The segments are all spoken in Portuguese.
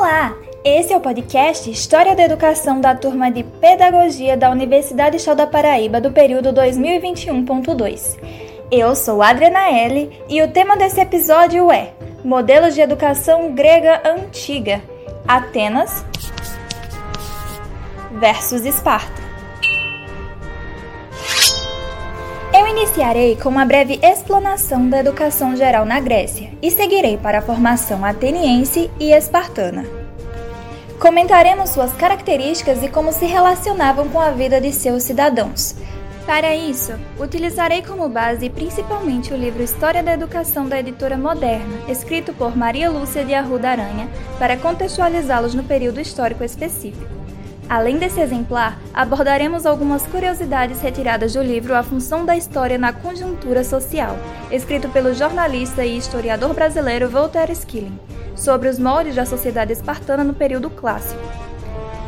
Olá! Esse é o podcast História da Educação da turma de Pedagogia da Universidade Estadual da Paraíba do período 2021.2. Eu sou Adriana L e o tema desse episódio é Modelos de Educação Grega Antiga, Atenas versus Esparta. Iniciarei com uma breve explanação da educação geral na Grécia e seguirei para a formação ateniense e espartana. Comentaremos suas características e como se relacionavam com a vida de seus cidadãos. Para isso, utilizarei como base principalmente o livro História da Educação da editora Moderna, escrito por Maria Lúcia de Arruda Aranha, para contextualizá-los no período histórico específico. Além desse exemplar, abordaremos algumas curiosidades retiradas do livro A Função da História na Conjuntura Social, escrito pelo jornalista e historiador brasileiro Walter Skilling, sobre os moldes da sociedade espartana no período clássico.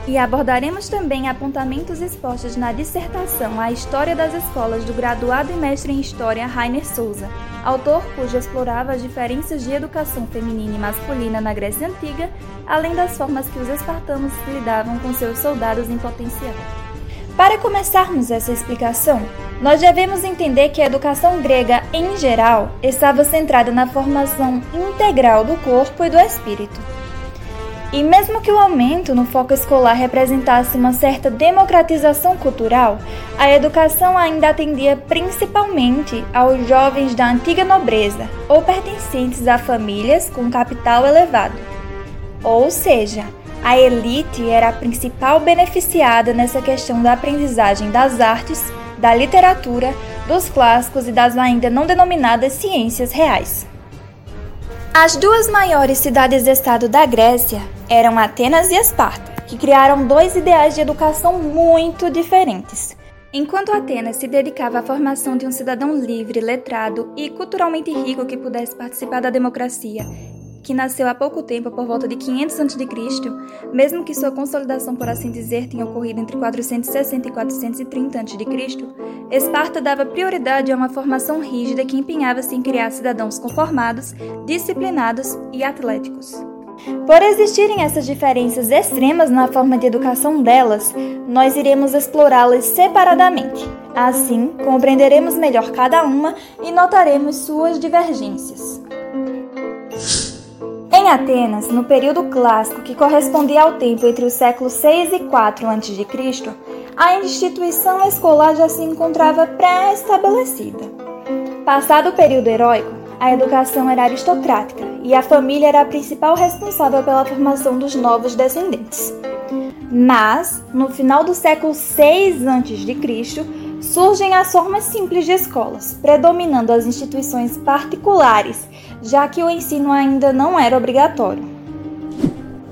E abordaremos também apontamentos expostos na dissertação A História das Escolas do graduado e mestre em História Rainer Souza, autor cujo explorava as diferenças de educação feminina e masculina na Grécia Antiga, além das formas que os espartanos lidavam com seus soldados em potencial. Para começarmos essa explicação, nós devemos entender que a educação grega, em geral, estava centrada na formação integral do corpo e do espírito. E mesmo que o aumento no foco escolar representasse uma certa democratização cultural, a educação ainda atendia principalmente aos jovens da antiga nobreza ou pertencentes a famílias com capital elevado. Ou seja, a elite era a principal beneficiada nessa questão da aprendizagem das artes, da literatura, dos clássicos e das ainda não denominadas ciências reais. As duas maiores cidades-estado da Grécia eram Atenas e Esparta, que criaram dois ideais de educação muito diferentes. Enquanto Atenas se dedicava à formação de um cidadão livre, letrado e culturalmente rico que pudesse participar da democracia que nasceu há pouco tempo, por volta de 500 a.C., mesmo que sua consolidação, por assim dizer, tenha ocorrido entre 460 e 430 a.C., Esparta dava prioridade a uma formação rígida que empenhava-se em criar cidadãos conformados, disciplinados e atléticos. Por existirem essas diferenças extremas na forma de educação delas, nós iremos explorá-las separadamente. Assim, compreenderemos melhor cada uma e notaremos suas divergências. Em Atenas, no período clássico que correspondia ao tempo entre os séculos 6 e 4 a.C., a instituição escolar já se encontrava pré-estabelecida. Passado o período heróico, a educação era aristocrática e a família era a principal responsável pela formação dos novos descendentes. Mas, no final do século 6 a.C., surgem as formas simples de escolas, predominando as instituições particulares já que o ensino ainda não era obrigatório.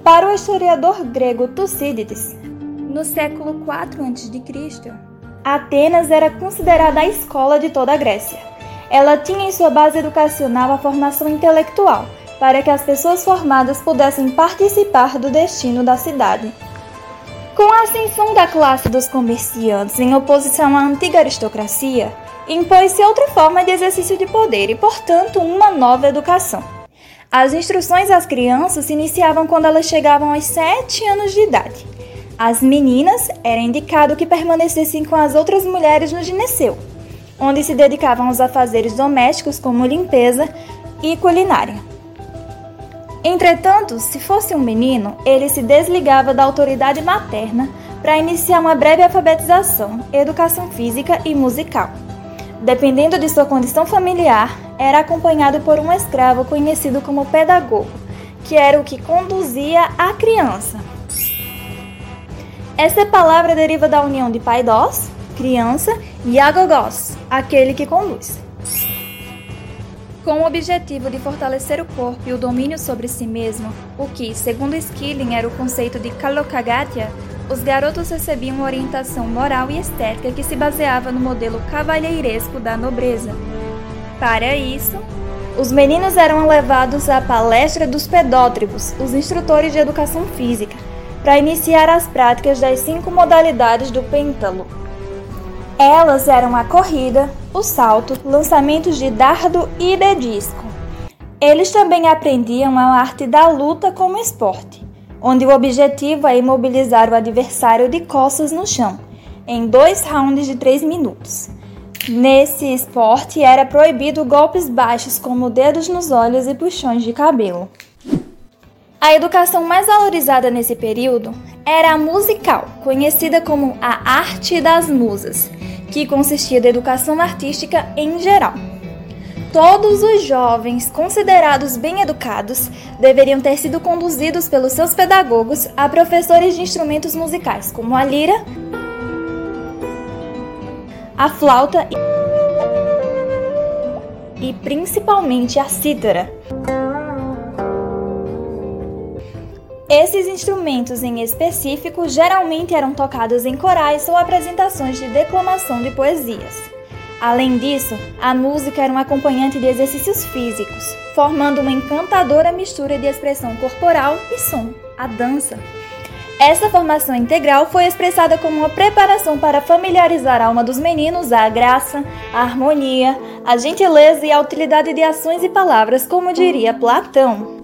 Para o historiador grego Tucídides, no século 4 a.C., Atenas era considerada a escola de toda a Grécia. Ela tinha em sua base educacional a formação intelectual, para que as pessoas formadas pudessem participar do destino da cidade. Com a ascensão da classe dos comerciantes em oposição à antiga aristocracia, impôs-se outra forma de exercício de poder e, portanto, uma nova educação. As instruções às crianças se iniciavam quando elas chegavam aos 7 anos de idade. As meninas era indicado que permanecessem com as outras mulheres no gineceu, onde se dedicavam aos afazeres domésticos como limpeza e culinária. Entretanto, se fosse um menino, ele se desligava da autoridade materna para iniciar uma breve alfabetização, educação física e musical dependendo de sua condição familiar, era acompanhado por um escravo conhecido como pedagogo, que era o que conduzia a criança. Essa palavra deriva da união de paidós, criança, e agogós, aquele que conduz. Com o objetivo de fortalecer o corpo e o domínio sobre si mesmo, o que, segundo Skilling, era o conceito de kalokagatia, os garotos recebiam orientação moral e estética que se baseava no modelo cavalheiresco da nobreza. Para isso, os meninos eram levados à palestra dos pedótribos, os instrutores de educação física, para iniciar as práticas das cinco modalidades do pêntalo. Elas eram a corrida, o salto, lançamentos de dardo e de disco. Eles também aprendiam a arte da luta como esporte. onde o objetivo é imobilizar o adversário de costas no chão, em dois rounds de três minutos. Nesse esporte era proibido golpes baixos como dedos nos olhos e puxões de cabelo. A educação mais valorizada nesse período era a musical, conhecida como a arte das musas, que consistia da educação artística em geral. Todos os jovens considerados bem educados deveriam ter sido conduzidos pelos seus pedagogos a professores de instrumentos musicais, como a lira, a flauta e principalmente a cítara. Esses instrumentos em específico geralmente eram tocados em corais ou apresentações de declamação de poesias. Além disso, a música era um acompanhante de exercícios físicos, formando uma encantadora mistura de expressão corporal e som, a dança. Essa formação integral foi expressada como uma preparação para familiarizar a alma dos meninos à graça, à harmonia, à gentileza e à utilidade de ações e palavras, como diria Platão.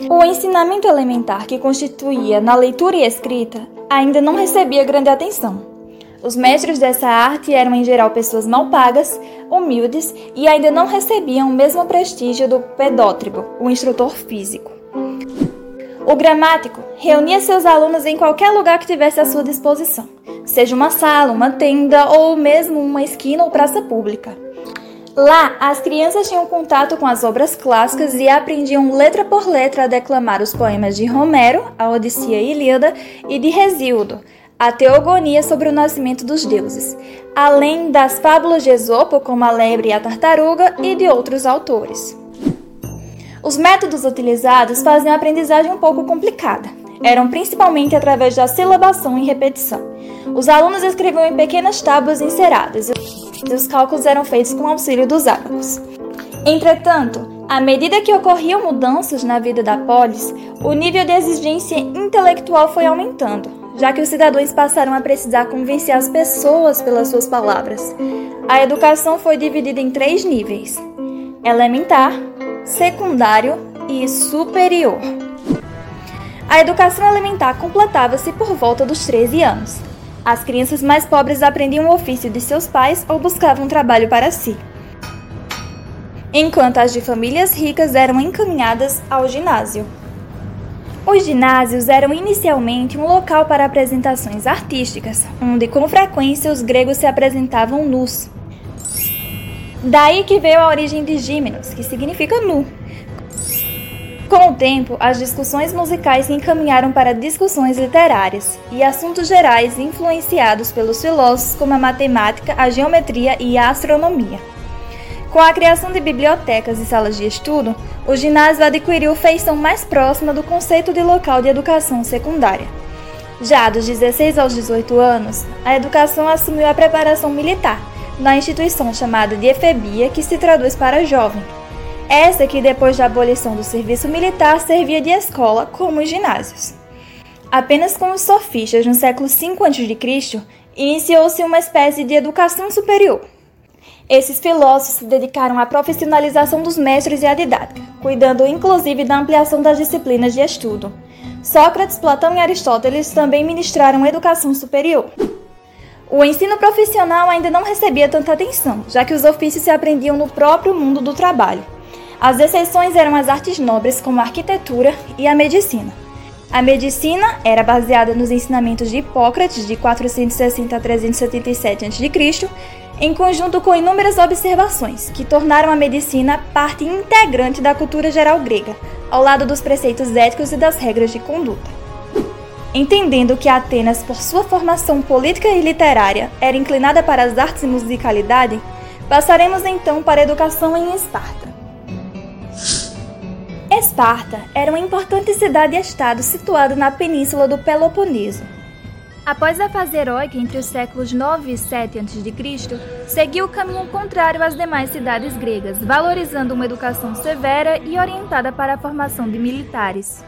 O ensinamento elementar que constituía na leitura e escrita ainda não recebia grande atenção. Os mestres dessa arte eram em geral pessoas mal pagas, humildes e ainda não recebiam o mesmo prestígio do pedótribo, o instrutor físico. O gramático reunia seus alunos em qualquer lugar que tivesse à sua disposição, seja uma sala, uma tenda ou mesmo uma esquina ou praça pública. Lá, as crianças tinham contato com as obras clássicas e aprendiam letra por letra a declamar os poemas de Homero, a Odisseia e Ilíada, e de Resíodo, a teogonia sobre o nascimento dos deuses, além das fábulas de Esopo, como a lebre e a tartaruga, e de outros autores. Os métodos utilizados faziam a aprendizagem um pouco complicada. Eram principalmente através da silabação e repetição. Os alunos escreviam em pequenas tábuas enceradas e os cálculos eram feitos com auxílio dos ábacos. Entretanto, à medida que ocorriam mudanças na vida da polis, o nível de exigência intelectual foi aumentando, já que os cidadãos passaram a precisar convencer as pessoas pelas suas palavras. A educação foi dividida em três níveis: elementar, secundário e superior. A educação elementar completava-se por volta dos 13 anos. As crianças mais pobres aprendiam o ofício de seus pais ou buscavam trabalho para si, enquanto as de famílias ricas eram encaminhadas ao ginásio. Os ginásios eram inicialmente um local para apresentações artísticas, onde com frequência os gregos se apresentavam nus, Daí que veio a origem de Gímenos, que significa nu. Com o tempo, as discussões musicais se encaminharam para discussões literárias e assuntos gerais influenciados pelos filósofos como a matemática, a geometria e a astronomia. Com a criação de bibliotecas e salas de estudo, o ginásio adquiriu feição mais próxima do conceito de local de educação secundária. Já dos 16 aos 18 anos, a educação assumiu a preparação militar, na instituição chamada de efebia, que se traduz para jovem. Essa que depois da abolição do serviço militar servia de escola, como os ginásios. Apenas com os sofistas no século V a.C., iniciou-se uma espécie de educação superior. Esses filósofos se dedicaram à profissionalização dos mestres e à didática, cuidando inclusive da ampliação das disciplinas de estudo. Sócrates, Platão e Aristóteles também ministraram educação superior. O ensino profissional ainda não recebia tanta atenção, já que os ofícios se aprendiam no próprio mundo do trabalho. As exceções eram as artes nobres, como a arquitetura e a medicina. A medicina era baseada nos ensinamentos de Hipócrates, de 460 a 377 a.C., em conjunto com inúmeras observações, que tornaram a medicina parte integrante da cultura geral grega, ao lado dos preceitos éticos e das regras de conduta. Entendendo que Atenas, por sua formação política e literária, era inclinada para as artes e musicalidade, passaremos então para a educação em Esparta. Esparta era uma importante cidade-estado situada na península do Peloponeso. Após a fase heróica entre os séculos 9 e 7 a.C., seguiu o caminho contrário às demais cidades gregas, valorizando uma educação severa e orientada para a formação de militares.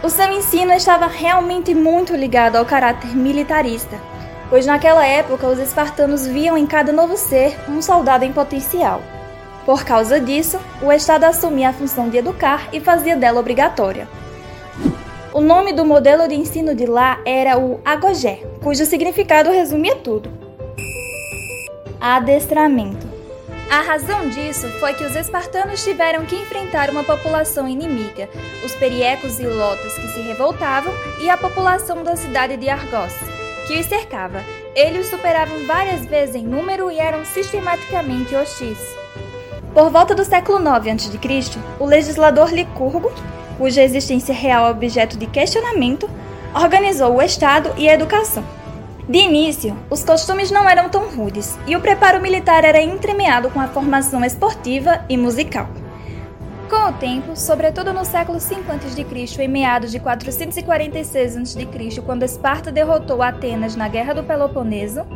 O seu ensino estava realmente muito ligado ao caráter militarista, pois naquela época os espartanos viam em cada novo ser um soldado em potencial. Por causa disso, o Estado assumia a função de educar e fazia dela obrigatória. O nome do modelo de ensino de lá era o agogé, cujo significado resumia tudo: adestramento. A razão disso foi que os espartanos tiveram que enfrentar uma população inimiga, os periecos e lotas que se revoltavam e a população da cidade de Argos, que os cercava. Eles superavam várias vezes em número e eram sistematicamente hostis. Por volta do século IX a.C., o legislador Licurgo, cuja existência real é objeto de questionamento, organizou o Estado e a educação. De início, os costumes não eram tão rudes e o preparo militar era entremeado com a formação esportiva e musical. Com o tempo, sobretudo no século V a.C. e meados de 446 a.C., quando Esparta derrotou Atenas na Guerra do Peloponeso,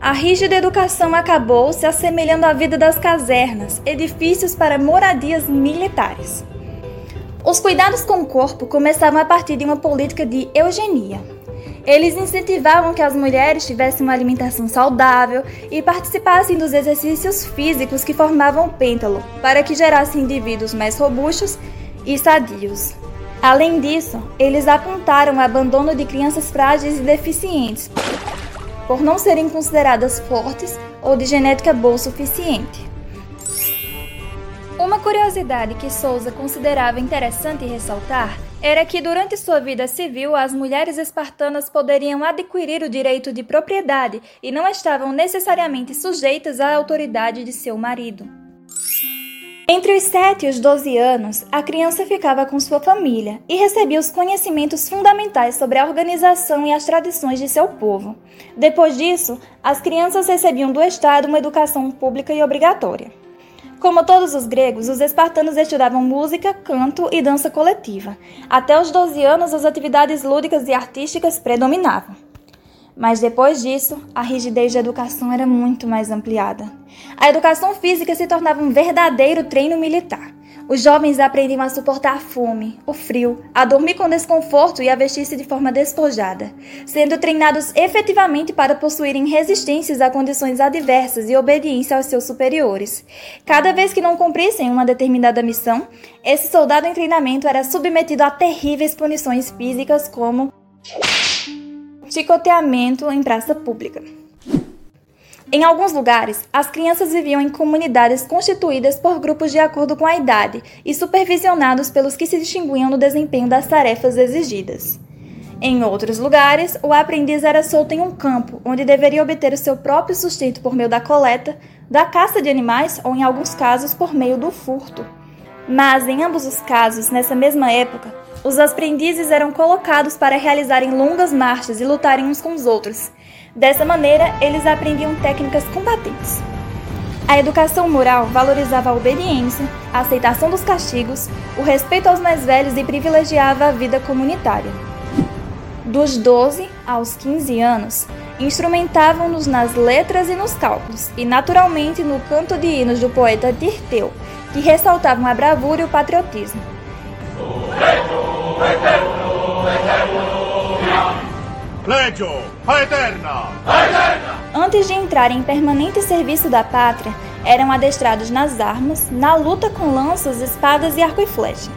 a rígida educação acabou se assemelhando à vida das casernas, edifícios para moradias militares. Os cuidados com o corpo começavam a partir de uma política de eugenia. Eles incentivavam que as mulheres tivessem uma alimentação saudável e participassem dos exercícios físicos que formavam o pêntalo, para que gerassem indivíduos mais robustos e sadios. Além disso, eles apontaram o abandono de crianças frágeis e deficientes, por não serem consideradas fortes ou de genética boa o suficiente. Uma curiosidade que Souza considerava interessante ressaltar era que durante sua vida civil as mulheres espartanas poderiam adquirir o direito de propriedade e não estavam necessariamente sujeitas à autoridade de seu marido. Entre os 7 e os 12 anos, a criança ficava com sua família e recebia os conhecimentos fundamentais sobre a organização e as tradições de seu povo. Depois disso, as crianças recebiam do Estado uma educação pública e obrigatória. Como todos os gregos, os espartanos estudavam música, canto e dança coletiva. Até os 12 anos, as atividades lúdicas e artísticas predominavam. Mas depois disso, a rigidez da educação era muito mais ampliada. A educação física se tornava um verdadeiro treino militar. Os jovens aprendiam a suportar a fome, o frio, a dormir com desconforto e a vestir-se de forma despojada, sendo treinados efetivamente para possuírem resistências a condições adversas e obediência aos seus superiores. Cada vez que não cumprissem uma determinada missão, esse soldado em treinamento era submetido a terríveis punições físicas como chicoteamento em praça pública. Em alguns lugares, as crianças viviam em comunidades constituídas por grupos de acordo com a idade e supervisionados pelos que se distinguiam no desempenho das tarefas exigidas. Em outros lugares, o aprendiz era solto em um campo, onde deveria obter o seu próprio sustento por meio da coleta, da caça de animais ou, em alguns casos, por meio do furto. Mas, em ambos os casos, nessa mesma época, os aprendizes eram colocados para realizarem longas marchas e lutarem uns com os outros, Dessa maneira, eles aprendiam técnicas combatentes. A educação moral valorizava a obediência, a aceitação dos castigos, o respeito aos mais velhos e privilegiava a vida comunitária. Dos 12 aos 15 anos, instrumentavam-nos nas letras e nos cálculos, e naturalmente no canto de hinos do poeta Tirteu, que ressaltavam a bravura e o patriotismo. Legio, a eterna! A eterna! Antes de entrar em permanente serviço da pátria, eram adestrados nas armas, na luta com lanças, espadas e arco e flecha.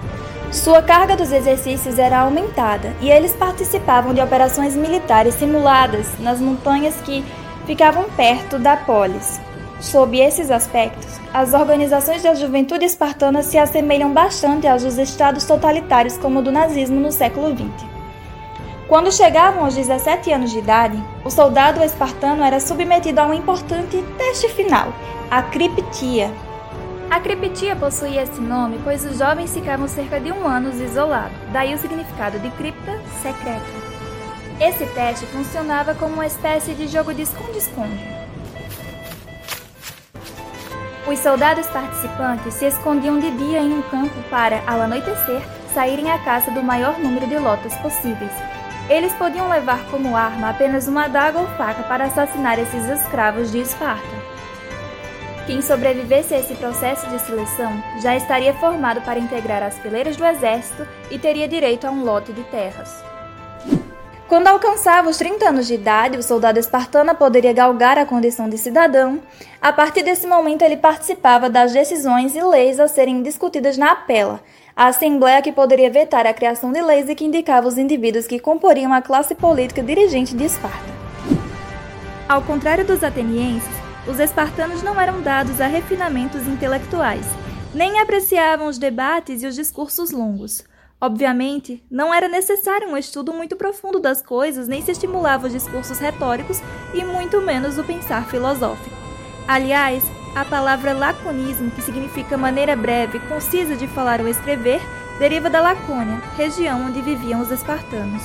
Sua carga dos exercícios era aumentada e eles participavam de operações militares simuladas nas montanhas que ficavam perto da polis. Sob esses aspectos, as organizações da juventude espartana se assemelham bastante às dos estados totalitários como o do nazismo no século XX. Quando chegavam aos 17 anos de idade, o soldado espartano era submetido a um importante teste final, a criptia. A criptia possuía esse nome pois os jovens ficavam cerca de um ano isolados, daí o significado de cripta, secreta. Esse teste funcionava como uma espécie de jogo de esconde-esconde. Os soldados participantes se escondiam de dia em um campo para, ao anoitecer, saírem à caça do maior número de lotas possíveis, eles podiam levar como arma apenas uma adaga ou faca para assassinar esses escravos de Esparta. Quem sobrevivesse a esse processo de seleção já estaria formado para integrar as fileiras do exército e teria direito a um lote de terras. Quando alcançava os 30 anos de idade, o soldado espartano poderia galgar a condição de cidadão. A partir desse momento, ele participava das decisões e leis a serem discutidas na Apela, a assembleia que poderia vetar a criação de leis e que indicava os indivíduos que comporiam a classe política dirigente de Esparta. Ao contrário dos atenienses, os espartanos não eram dados a refinamentos intelectuais, nem apreciavam os debates e os discursos longos. Obviamente, não era necessário um estudo muito profundo das coisas, nem se estimulava os discursos retóricos e muito menos o pensar filosófico. Aliás, a palavra laconismo, que significa maneira breve, concisa de falar ou escrever, deriva da Lacônia, região onde viviam os espartanos.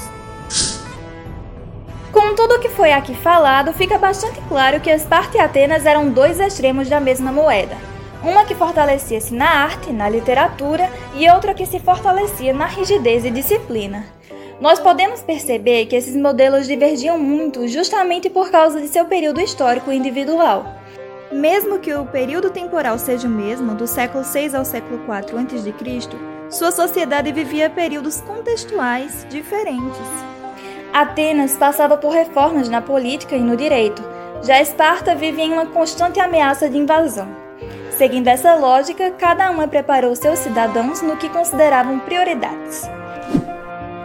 Com tudo o que foi aqui falado, fica bastante claro que Esparta e Atenas eram dois extremos da mesma moeda uma que fortalecia-se na arte, na literatura e outra que se fortalecia na rigidez e disciplina. Nós podemos perceber que esses modelos divergiam muito justamente por causa de seu período histórico individual. Mesmo que o período temporal seja o mesmo, do século 6 ao século 4 a.C., sua sociedade vivia períodos contextuais diferentes. Atenas passava por reformas na política e no direito, já Esparta vivia em uma constante ameaça de invasão. Seguindo essa lógica, cada uma preparou seus cidadãos no que consideravam prioridades.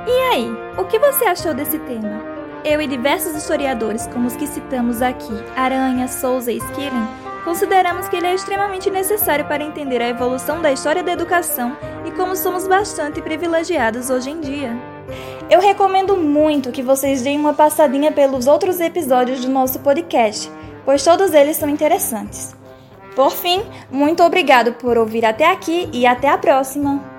E aí, o que você achou desse tema? Eu e diversos historiadores, como os que citamos aqui, Aranha, Souza e Skilling, consideramos que ele é extremamente necessário para entender a evolução da história da educação e como somos bastante privilegiados hoje em dia. Eu recomendo muito que vocês deem uma passadinha pelos outros episódios do nosso podcast, pois todos eles são interessantes. Por fim, muito obrigado por ouvir até aqui e até a próxima!